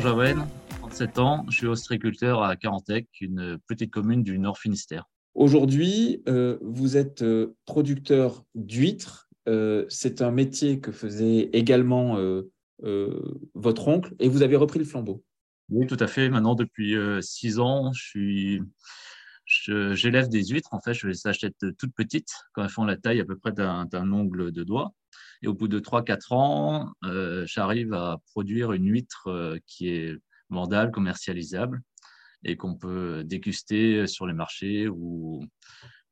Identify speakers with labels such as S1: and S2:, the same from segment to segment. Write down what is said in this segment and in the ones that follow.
S1: Javen, 37 ans, je suis ostréiculteur à Carantec, une petite commune du Nord Finistère.
S2: Aujourd'hui, euh, vous êtes euh, producteur d'huîtres. Euh, c'est un métier que faisait également votre oncle et vous avez repris le flambeau.
S1: Oui, tout à fait. Maintenant, depuis six ans, je suis j'élève des huîtres. En fait, je les achète toutes petites, quand elles font la taille à peu près d'un ongle de doigt. Et au bout de 3-4 ans, euh, j'arrive à produire une huître euh, qui est mandale, commercialisable et qu'on peut déguster sur les marchés ou,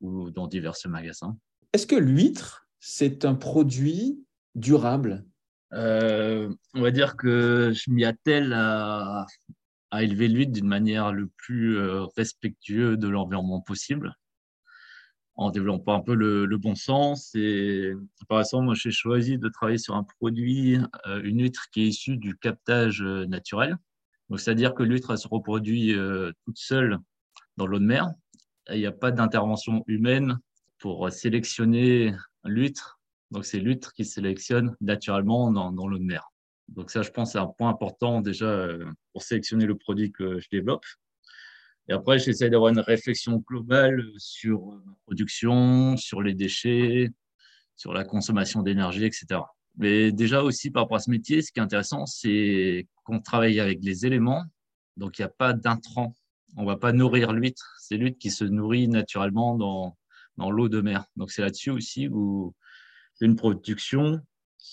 S1: ou dans divers magasins.
S2: Est-ce que l'huître, c'est un produit durable?
S1: Euh, On va dire que je m'y attelle à, à élever l'huître d'une manière le plus respectueuse de l'environnement possible en développant un peu le, bon sens. Et par exemple, moi, j'ai choisi de travailler sur un produit, euh, une huître qui est issue du captage euh, naturel. C'est-à-dire que l'huître, se reproduit euh, toute seule dans l'eau de mer. Il n'y a pas d'intervention humaine pour sélectionner l'huître. Donc, c'est l'huître qui sélectionne naturellement dans l'eau de mer. Donc, ça, je pense, c'est un point important déjà pour sélectionner le produit que je développe. Et après, j'essaie d'avoir une réflexion globale sur ma production, sur les déchets, sur la consommation d'énergie, etc. Mais déjà aussi par rapport à ce métier, ce qui est intéressant, c'est qu'on travaille avec les éléments. Donc, il n'y a pas d'intrant. On ne va pas nourrir l'huître. C'est l'huître qui se nourrit naturellement dans, dans l'eau de mer. Donc, c'est là-dessus aussi où une production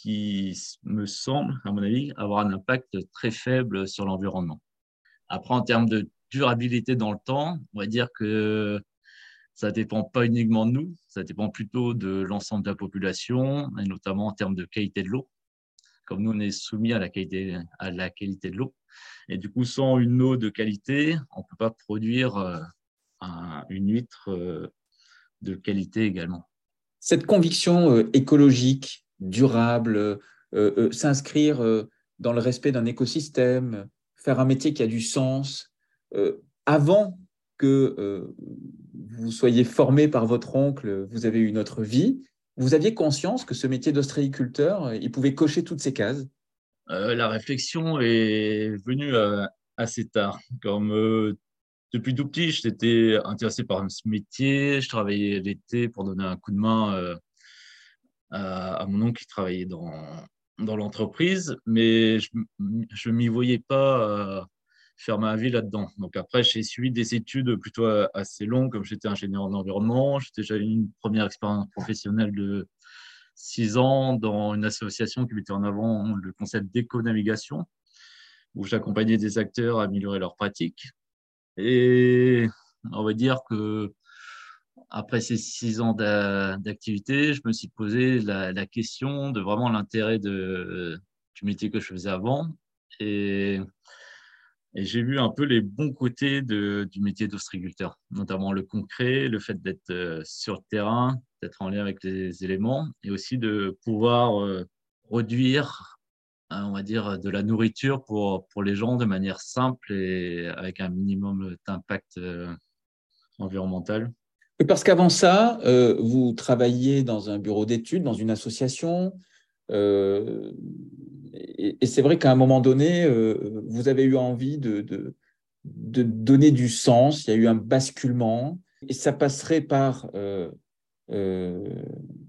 S1: qui me semble, à mon avis, avoir un impact très faible sur l'environnement. Après, en termes de durabilité dans le temps, on va dire que ça ne dépend pas uniquement de nous, ça dépend plutôt de l'ensemble de la population, et notamment en termes de qualité de l'eau. Comme nous, on est soumis à la qualité, à la qualité de l'eau. Et du coup, sans une eau de qualité, on ne peut pas produire euh, une huître euh, de qualité également.
S2: Cette conviction euh, écologique, durable, s'inscrire dans le respect d'un écosystème, faire un métier qui a du sens, euh, avant que euh, vous soyez formé par votre oncle, vous avez eu une autre vie. Vous aviez conscience que ce métier d'ostréiculteur, il pouvait cocher toutes ces cases?
S1: Euh, La réflexion est venue assez tard. Comme depuis tout petit, j'étais intéressé par ce métier. Je travaillais l'été pour donner un coup de main à, mon oncle qui travaillait dans, dans l'entreprise, mais je ne m'y voyais pas faire ma vie là-dedans. Donc après, j'ai suivi des études plutôt euh, assez longues, comme j'étais ingénieur en environnement. J'ai eu une première expérience professionnelle de six ans dans une association qui mettait en avant le concept d'éco-navigation, où j'accompagnais des acteurs à améliorer leurs pratiques. Et on va dire que après ces six ans d'activité, je me suis posé la, question de vraiment l'intérêt du métier que je faisais avant. Et j'ai vu un peu les bons côtés du métier d'ostriculteur, notamment le concret, le fait d'être euh, sur le terrain, d'être en lien avec les éléments, et aussi de pouvoir euh, produire, hein, on va dire, de la nourriture pour, les gens de manière simple et avec un minimum d'impact euh, environnemental.
S2: Parce qu'avant ça, vous travailliez dans un bureau d'études, dans une association, et, c'est vrai qu'à un moment donné, euh, vous avez eu envie de, donner du sens, il y a eu un basculement, et ça passerait par euh, euh,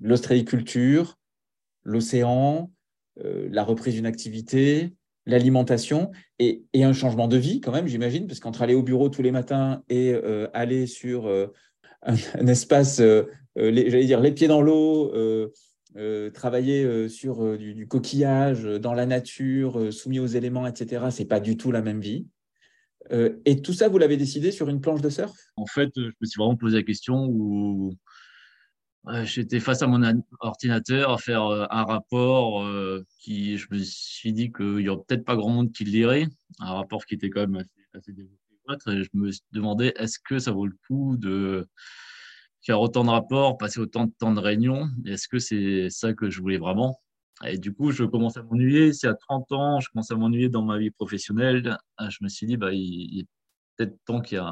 S2: l'ostréiculture, l'océan, la reprise d'une activité, l'alimentation et, un changement de vie quand même, j'imagine, parce qu'entre aller au bureau tous les matins et aller sur un, un, espace, j'allais dire les pieds dans l'eau, euh, travailler euh, sur euh, du, coquillage, dans la nature, soumis aux éléments, etc., c'est pas du tout la même vie. et tout ça, vous l'avez décidé sur une planche de surf?
S1: En fait, je me suis vraiment posé la question où j'étais face à mon ordinateur à faire un rapport qui, je me suis dit qu'il n'y aurait peut-être pas grand monde qui le lirait, un rapport qui était quand même assez, assez. Et je me demandais, est-ce que ça vaut le coup de faire autant de rapports, passer autant de temps de réunions. Est-ce que c'est ça que je voulais vraiment? Et du coup, je commence à m'ennuyer. C'est à 30 ans, je commence à m'ennuyer dans ma vie professionnelle. Ah, je me suis dit, bah, il, est peut-être temps qu'il y ait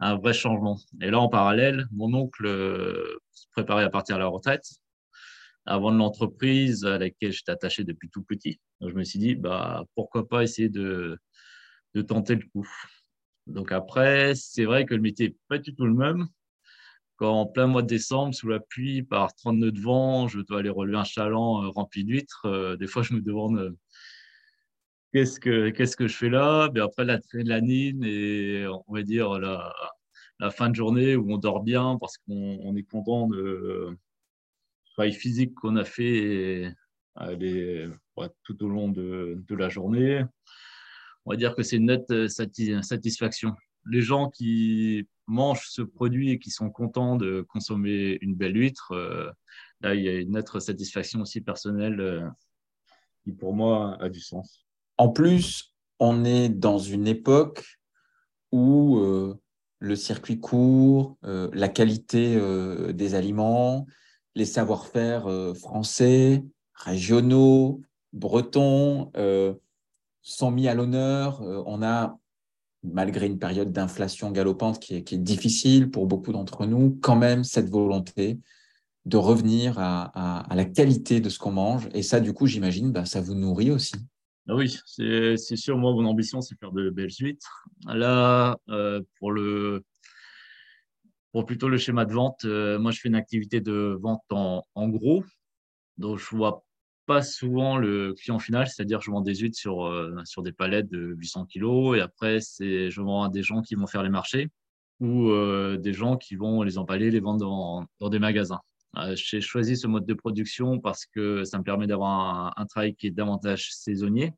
S1: un, vrai changement. Et là, en parallèle, mon oncle euh, se préparait à partir à la retraite avant de l'entreprise à laquelle j'étais attaché depuis tout petit. Je me suis dit, bah, pourquoi pas essayer de tenter le coup. Donc après, c'est vrai que le métier n'est pas du tout le même. Quand en plein mois de décembre, sous la pluie, par 30 nœuds de vent, je dois aller relever un chaland euh, rempli d'huîtres, euh, des fois je me demande euh, qu'est-ce que, qu'est-ce que je fais là? Mais après l'adrénaline et on va dire la, fin de journée où on dort bien parce qu'on est content de travail physique qu'on a fait tout au long de, la journée. On va dire que c'est une nette satisfaction. Les gens qui mangent ce produit et qui sont contents de consommer une belle huître, euh, là, il y a une nette satisfaction aussi personnelle euh, qui, pour moi, a du sens.
S2: En plus, on est dans une époque où euh, le circuit court, la qualité des aliments, les savoir-faire euh, français, régionaux, bretons euh, sont mis à l'honneur. Euh, on a, malgré une période d'inflation galopante qui est, difficile pour beaucoup d'entre nous, quand même cette volonté de revenir à, la qualité de ce qu'on mange. Et ça, du coup, j'imagine, bah, ça vous nourrit aussi.
S1: Ah oui, c'est sûr. Moi, mon ambition, c'est faire de belles huîtres. Là, pour le, pour plutôt le schéma de vente, euh, moi, je fais une activité de vente en, gros. Donc, je vois pas souvent le client final, c'est-à-dire je vends des huîtres sur, euh, sur des palettes de 800 kg et après, c'est, je vends à des gens qui vont faire les marchés ou euh, des gens qui vont les emballer, les vendre dans, des magasins. j'ai choisi ce mode de production parce que ça me permet d'avoir un, travail qui est davantage saisonnier,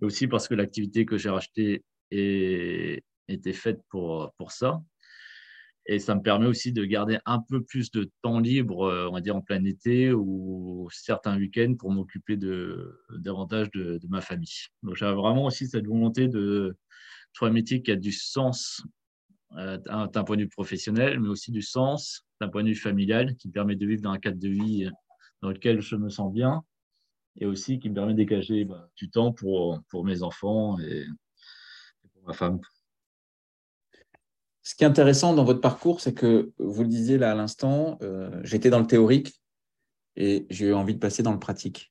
S1: et aussi parce que l'activité que j'ai rachetée était faite pour, pour ça. Et ça me permet aussi de garder un peu plus de temps libre, euh, on va dire en plein été ou certains week-ends pour m'occuper de, davantage de, ma famille. Donc j'avais vraiment aussi cette volonté de trouver un métier qui a du sens euh, d'un point de vue professionnel, mais aussi du sens d'un point de vue familial, qui me permet de vivre dans un cadre de vie dans lequel je me sens bien et aussi qui me permet de dégager bah, du temps pour, pour mes enfants et pour ma femme.
S2: Ce qui est intéressant dans votre parcours, c'est que vous le disiez là à l'instant, euh, j'étais dans le théorique et j'ai eu envie de passer dans le pratique,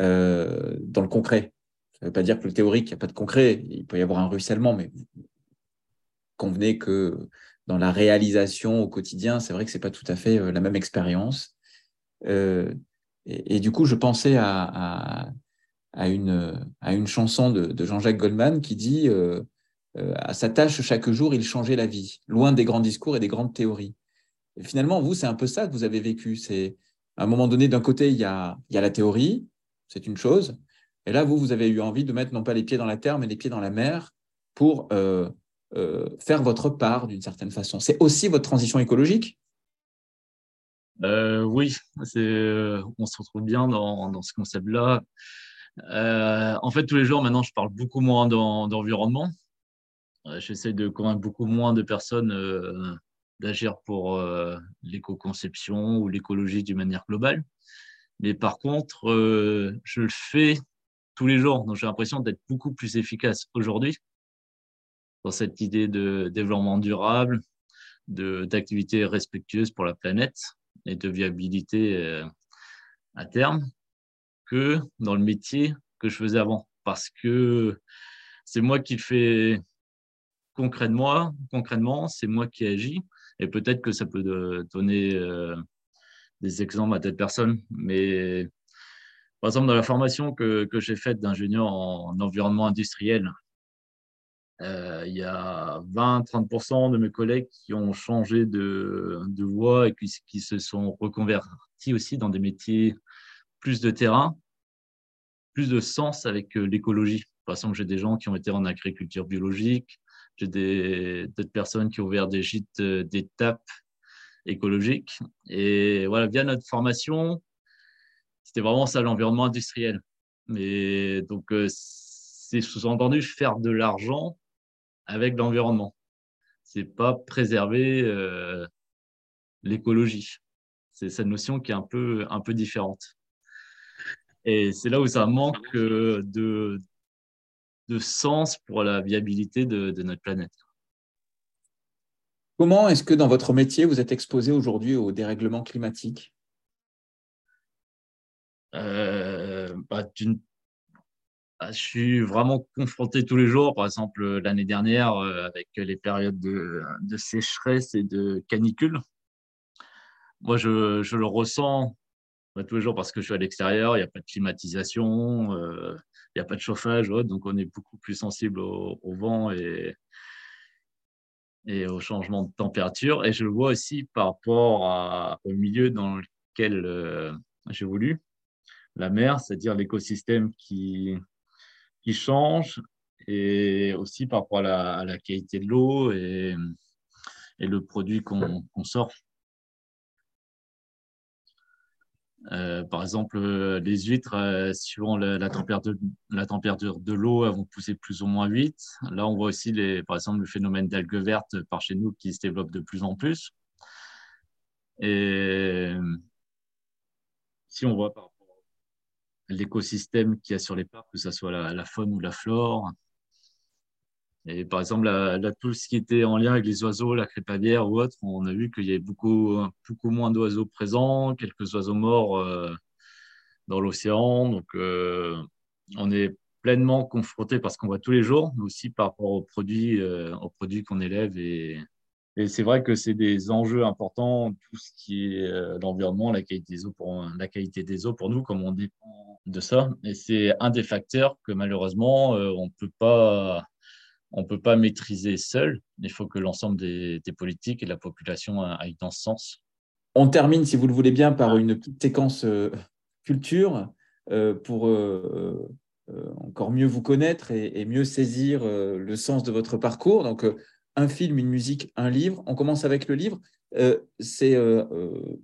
S2: euh, dans le concret. Ça ne veut pas dire que le théorique, il n'y a pas de concret, il peut y avoir un ruissellement, mais convenez que dans la réalisation au quotidien, c'est vrai que ce n'est pas tout à fait euh, la même expérience. Et, du coup, je pensais à, une, à une, chanson de, Jean-Jacques Goldman qui dit à sa tâche chaque jour, il changeait la vie, loin des grands discours et des grandes théories. Finalement, vous, c'est un peu ça que vous avez vécu. C'est à un moment donné, d'un côté, il y a, la théorie, c'est une chose. Et là, vous, vous avez eu envie de mettre non pas les pieds dans la terre, mais les pieds dans la mer pour euh, euh, faire votre part d'une certaine façon. C'est aussi votre transition écologique?
S1: Oui, on se retrouve bien dans ce concept-là. en fait, tous les jours, maintenant, je parle beaucoup moins d'environnement. J'essaie de convaincre beaucoup moins de personnes euh, d'agir pour euh, l'éco-conception ou l'écologie d'une manière globale. Mais par contre, euh, je le fais tous les jours. Donc j'ai l'impression d'être beaucoup plus efficace aujourd'hui dans cette idée de développement durable, d'activité respectueuse pour la planète et de viabilité à terme que dans le métier que je faisais avant. Parce que c'est moi qui fais concrètement, c'est moi qui agis. Et peut-être que ça peut donner euh, des exemples à telle personne. Mais par exemple, dans la formation que, que j'ai faite d'ingénieur en, environnement industriel, euh, il y a 20-30% de mes collègues qui ont changé de, de voie et qui, qui, se sont reconvertis aussi dans des métiers plus de terrain, plus de sens avec euh, l'écologie. Par exemple, j'ai des gens qui ont été en agriculture biologique, j'ai d'autres personnes qui ont ouvert des gîtes euh, d'étapes écologiques. Et voilà, via notre formation, c'était vraiment ça l'environnement industriel. Mais donc, euh, c'est sous-entendu faire de l'argent avec l'environnement. C'est pas préserver euh, l'écologie. C'est cette notion qui est un peu, un peu différente. Et c'est là où ça manque de, de sens pour la viabilité de, notre planète.
S2: Comment est-ce que dans votre métier, vous êtes exposé aujourd'hui au dérèglement climatique?
S1: Euh, bah, ah, je suis vraiment confronté tous les jours. Par exemple, l'année dernière, euh, avec les périodes de, sécheresse et de canicule. Moi, je, le ressens tous les jours parce que je suis à l'extérieur, il n'y a pas de climatisation, euh, il n'y a pas de chauffage, donc on est beaucoup plus sensible au, vent et, au changement de température. Et je le vois aussi par rapport au milieu dans lequel euh, j'évolue, la mer, c'est-à-dire l'écosystème qui, change et aussi par rapport à la, qualité de l'eau et, le produit qu'on sort. Euh, par exemple, les huîtres, euh, suivant la, température, de l'eau, elles vont pousser plus ou moins vite. Là, on voit aussi, les, par exemple, le phénomène d'algues vertes par chez nous qui se développe de plus en plus. Et si on voit par l'écosystème qu'il y a sur les parcs, que ce soit la, faune ou la flore. Et par exemple, la, tout ce qui était en lien avec les oiseaux, la crépalière ou autre, on a vu qu'il y avait beaucoup, beaucoup moins d'oiseaux présents, quelques oiseaux morts euh, dans l'océan. Donc, euh, on est pleinement confronté parce qu'on voit tous les jours, aussi par rapport aux produits, euh, aux produits qu'on élève et, et c'est vrai que c'est des enjeux importants, tout ce qui est l'environnement, la qualité des eaux pour la qualité des eaux pour nous, comme on dépend de ça. Et c'est un des facteurs que malheureusement on peut pas on peut pas maîtriser seul. Il faut que l'ensemble des, politiques et de la population aillent dans ce sens.
S2: On termine, si vous le voulez bien, par une petite séquence euh, culture pour encore mieux vous connaître et, et mieux saisir le sens de votre parcours. Donc un film, une musique, un livre. On commence avec le livre. Euh, c'est euh, euh,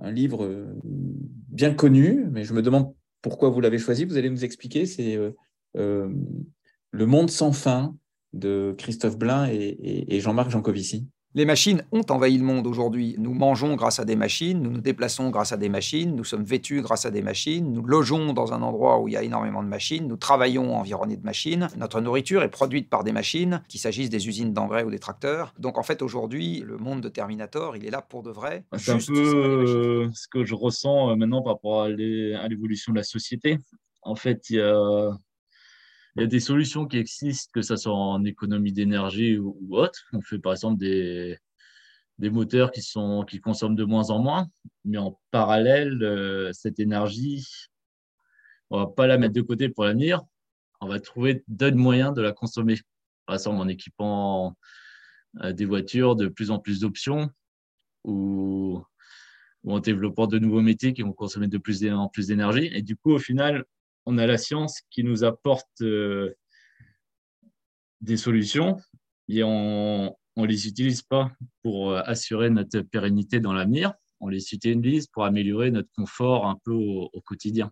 S2: un livre bien connu, mais je me demande pourquoi vous l'avez choisi. Vous allez nous expliquer. C'est Le Monde sans fin de Christophe Blain et, Jean-Marc Jancovici.
S3: Les machines ont envahi le monde aujourd'hui. Nous mangeons grâce à des machines, nous nous déplaçons grâce à des machines, nous sommes vêtus grâce à des machines, nous logeons dans un endroit où il y a énormément de machines, nous travaillons environnés de machines, notre nourriture est produite par des machines, qu'il s'agisse des usines d'engrais ou des tracteurs. Donc en fait aujourd'hui, le monde de Terminator, il est là pour de vrai.
S1: C'est un peu euh, ce que je ressens euh, maintenant par rapport à l'évolution de la société. En fait, il y a il y a des solutions qui existent, que ce soit en économie d'énergie ou, autre. On fait par exemple des, moteurs qui, consomment de moins en moins, mais en parallèle, euh, cette énergie, on ne va pas la mettre de côté pour l'avenir, on va trouver d'autres moyens de la consommer. Par exemple, en équipant euh, des voitures de plus en plus d'options ou, en développant de nouveaux métiers qui vont consommer de plus en plus d'énergie. Et du coup, au final, on a la science qui nous apporte euh, des solutions et on ne les utilise pas pour euh, assurer notre pérennité dans l'avenir. On les utilise pour améliorer notre confort un peu au, quotidien.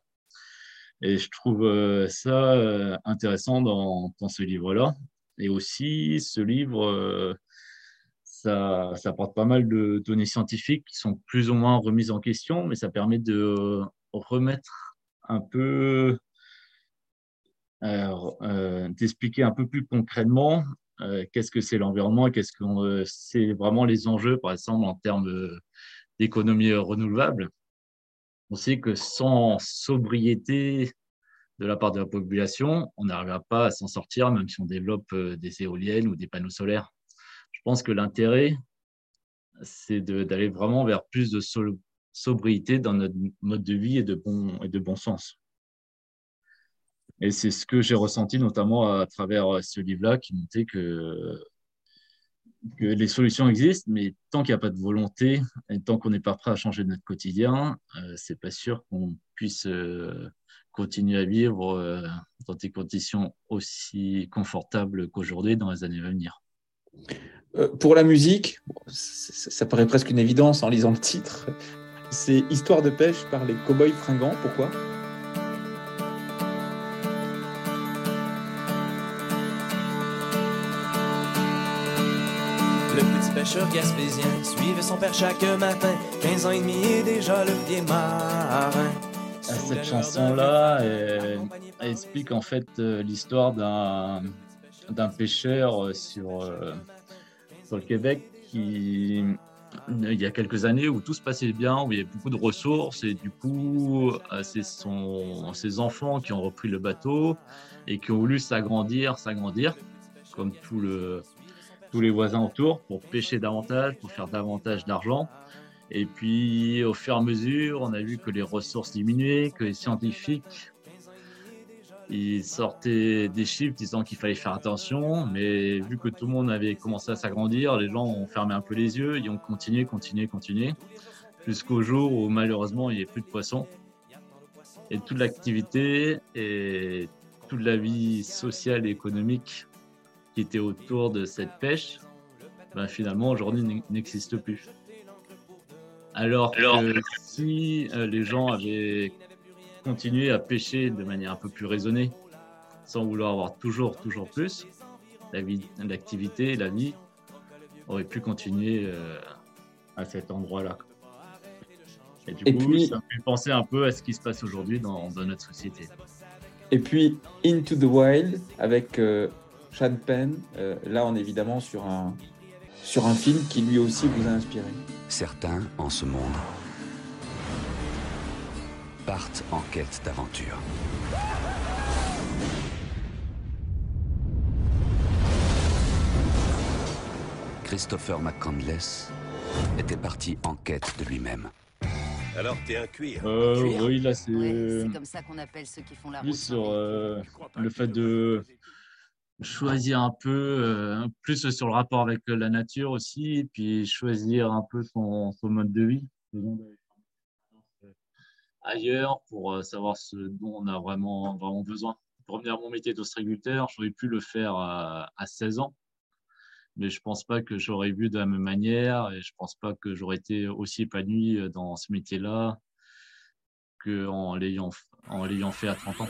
S1: Et je trouve euh, ça intéressant dans, ce livre-là. Et aussi, ce livre, ça, ça apporte pas mal de données scientifiques qui sont plus ou moins remises en question, mais ça permet de remettre un peu euh, d'expliquer un peu plus concrètement euh, qu'est-ce que c'est l'environnement et qu'est-ce que euh, c'est vraiment les enjeux, par exemple, en termes d'économie renouvelable. On sait que sans sobriété de la part de la population, on n'arrivera pas à s'en sortir, même si on développe des éoliennes ou des panneaux solaires. Je pense que l'intérêt, c'est d'aller vraiment vers plus de sobriété dans notre mode de vie et de bon, et de bon sens. Et c'est ce que j'ai ressenti notamment à travers ce livre-là qui montrait que, les solutions existent, mais tant qu'il n'y a pas de volonté et tant qu'on n'est pas prêt à changer notre quotidien, euh, c'est pas sûr qu'on puisse euh, continuer à vivre euh, dans des conditions aussi confortables qu'aujourd'hui dans les années à venir.
S2: Pour la musique, ça paraît presque une évidence en lisant le titre. C'est Histoire de pêche par les cowboys fringants. Pourquoi?
S4: Pêcheur gaspésien suivait son père chaque matin. 15 ans et demi et déjà le pied marin.
S1: Cette chanson-là explique en fait euh, l'histoire d'un, d'un pêcheur euh, sur, euh, sur le Québec qui il y a quelques années où tout se passait bien, où il y avait beaucoup de ressources et du coup, c'est son, ses enfants qui ont repris le bateau et qui ont voulu s'agrandir, s'agrandir, comme tout le, tous les voisins autour, pour pêcher davantage, pour faire davantage d'argent. Et puis, au fur et à mesure, on a vu que les ressources diminuaient, que les scientifiques ils sortaient des chiffres disant qu'il fallait faire attention, mais vu que tout le monde avait commencé à s'agrandir, les gens ont fermé un peu les yeux, ils ont continué, continué, continué, jusqu'au jour où malheureusement il n'y avait plus de poissons. Et toute l'activité et toute la vie sociale et économique qui était autour de cette pêche, ben finalement aujourd'hui n'existe plus. Alors que si euh, les gens avaient continuer à pêcher de manière un peu plus raisonnée, sans vouloir avoir toujours, toujours plus, l'activité, la vie aurait pu continuer euh, à cet endroit-là. Et du coup, puis, ça me fait penser un peu à ce qui se passe aujourd'hui dans, notre société.
S2: Et puis, Into the Wild avec euh, Sean Penn, euh, là on est évidemment sur un, sur un film qui lui aussi vous a inspiré.
S5: Certains en ce monde partent en quête d'aventure. Christopher McCandless était parti en quête de lui-même.
S6: Alors t'es un cuir.
S1: Euh, oui, là c'est.
S7: c'est comme ça qu'on appelle ceux qui font la route.
S1: sur euh, le fait de choisir un peu, euh, plus sur le rapport avec la nature aussi, puis choisir un peu son, mode de vie ailleurs pour euh, savoir ce dont on a vraiment, vraiment besoin. Pour revenir à mon métier d'ostriculteur, j'aurais pu le faire à, 16 ans, mais je pense pas que j'aurais vu de la même manière et je pense pas que j'aurais été aussi épanoui dans ce métier-là qu'en l'ayant, en l'ayant fait à 30 ans.